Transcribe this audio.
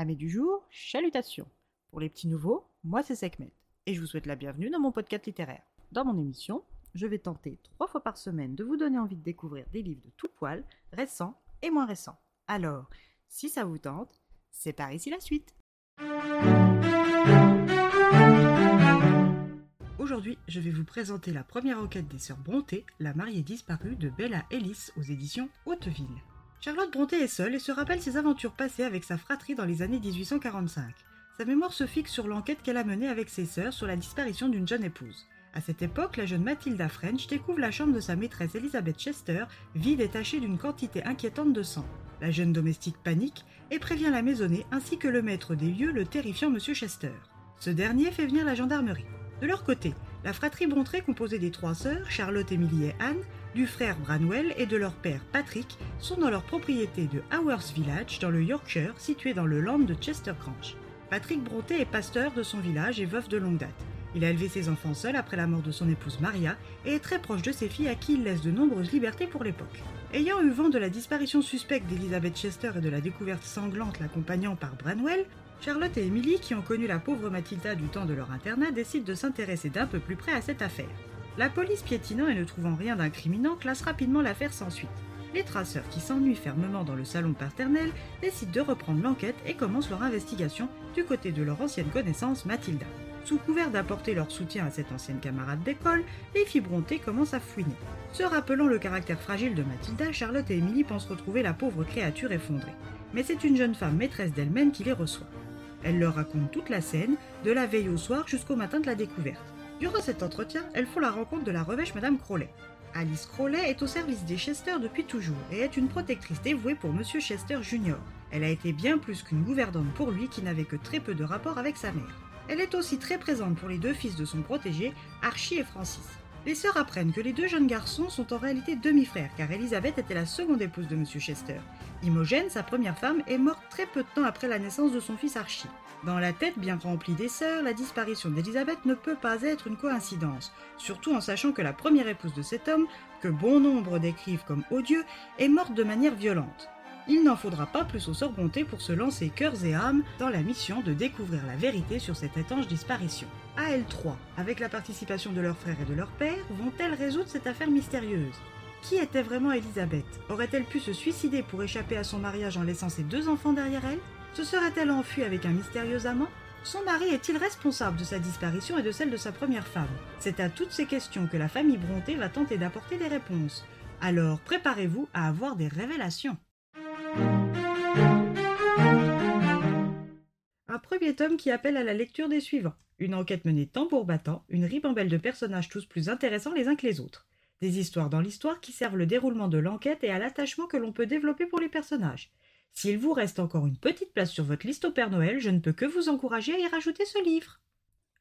Amis du jour, chalutations. Pour les petits nouveaux, moi c'est Sekhmet et je vous souhaite la bienvenue dans mon podcast littéraire. Dans mon émission, je vais tenter trois fois par semaine de vous donner envie de découvrir des livres de tout poil, récents et moins récents. Alors, si ça vous tente, c'est par ici la suite. Aujourd'hui, je vais vous présenter la première enquête des sœurs Brontë, la mariée disparue de Bella Ellis aux éditions Hauteville. Charlotte Brontë est seule et se rappelle ses aventures passées avec sa fratrie dans les années 1845. Sa mémoire se fixe sur l'enquête qu'elle a menée avec ses sœurs sur la disparition d'une jeune épouse. À cette époque, la jeune Mathilda French découvre la chambre de sa maîtresse Elizabeth Chester, vide et tachée d'une quantité inquiétante de sang. La jeune domestique panique et prévient la maisonnée ainsi que le maître des lieux, le terrifiant Monsieur Chester. Ce dernier fait venir la gendarmerie. De leur côté, la fratrie Brontë, composée des trois sœurs, Charlotte, Emily et Anne, du frère Branwell et de leur père Patrick, sont dans leur propriété de Howers Village, dans le Yorkshire, situé dans le land de Chester Grange. Patrick Brontë est pasteur de son village et veuf de longue date. Il a élevé ses enfants seul après la mort de son épouse Maria et est très proche de ses filles à qui il laisse de nombreuses libertés pour l'époque. Ayant eu vent de la disparition suspecte d'Elizabeth Chester et de la découverte sanglante l'accompagnant par Branwell, Charlotte et Emily, qui ont connu la pauvre Mathilda du temps de leur internat, décident de s'intéresser d'un peu plus près à cette affaire. La police piétinant et ne trouvant rien d'incriminant classe rapidement l'affaire sans suite. Les traceurs qui s'ennuient fermement dans le salon paternel décident de reprendre l'enquête et commencent leur investigation du côté de leur ancienne connaissance Mathilda. Sous couvert d'apporter leur soutien à cette ancienne camarade d'école, les filles Brontë commencent à fouiner. Se rappelant le caractère fragile de Mathilda, Charlotte et Émilie pensent retrouver la pauvre créature effondrée. Mais c'est une jeune femme maîtresse d'elle-même qui les reçoit. Elle leur raconte toute la scène, de la veille au soir jusqu'au matin de la découverte. Durant cet entretien, elles font la rencontre de la revêche Madame Crowley. Alice Crowley est au service des Chester depuis toujours et est une protectrice dévouée pour Monsieur Chester Jr. Elle a été bien plus qu'une gouvernante pour lui qui n'avait que très peu de rapport avec sa mère. Elle est aussi très présente pour les deux fils de son protégé, Archie et Francis. Les sœurs apprennent que les deux jeunes garçons sont en réalité demi-frères car Elisabeth était la seconde épouse de Monsieur Chester. Imogen, sa première femme, est morte très peu de temps après la naissance de son fils Archie. Dans la tête bien remplie des sœurs, la disparition d'Elisabeth ne peut pas être une coïncidence, surtout en sachant que la première épouse de cet homme, que bon nombre décrivent comme odieux, est morte de manière violente. Il n'en faudra pas plus sœurs Brontë pour se lancer cœurs et âmes dans la mission de découvrir la vérité sur cette étanche disparition. À elles trois, avec la participation de leur frère et de leur père, vont-elles résoudre cette affaire mystérieuse? Qui était vraiment Elisabeth Aurait-elle pu se suicider pour échapper à son mariage en laissant ses deux enfants derrière elle? Se serait-elle enfuie avec un mystérieux amant? Son mari est-il responsable de sa disparition et de celle de sa première femme? C'est à toutes ces questions que la famille Brontë va tenter d'apporter des réponses. Alors préparez-vous à avoir des révélations. Un premier tome qui appelle à la lecture des suivants. Une enquête menée tambour battant, une ribambelle de personnages tous plus intéressants les uns que les autres. Des histoires dans l'histoire qui servent le déroulement de l'enquête et à l'attachement que l'on peut développer pour les personnages. S'il vous reste encore une petite place sur votre liste au Père Noël, je ne peux que vous encourager à y rajouter ce livre.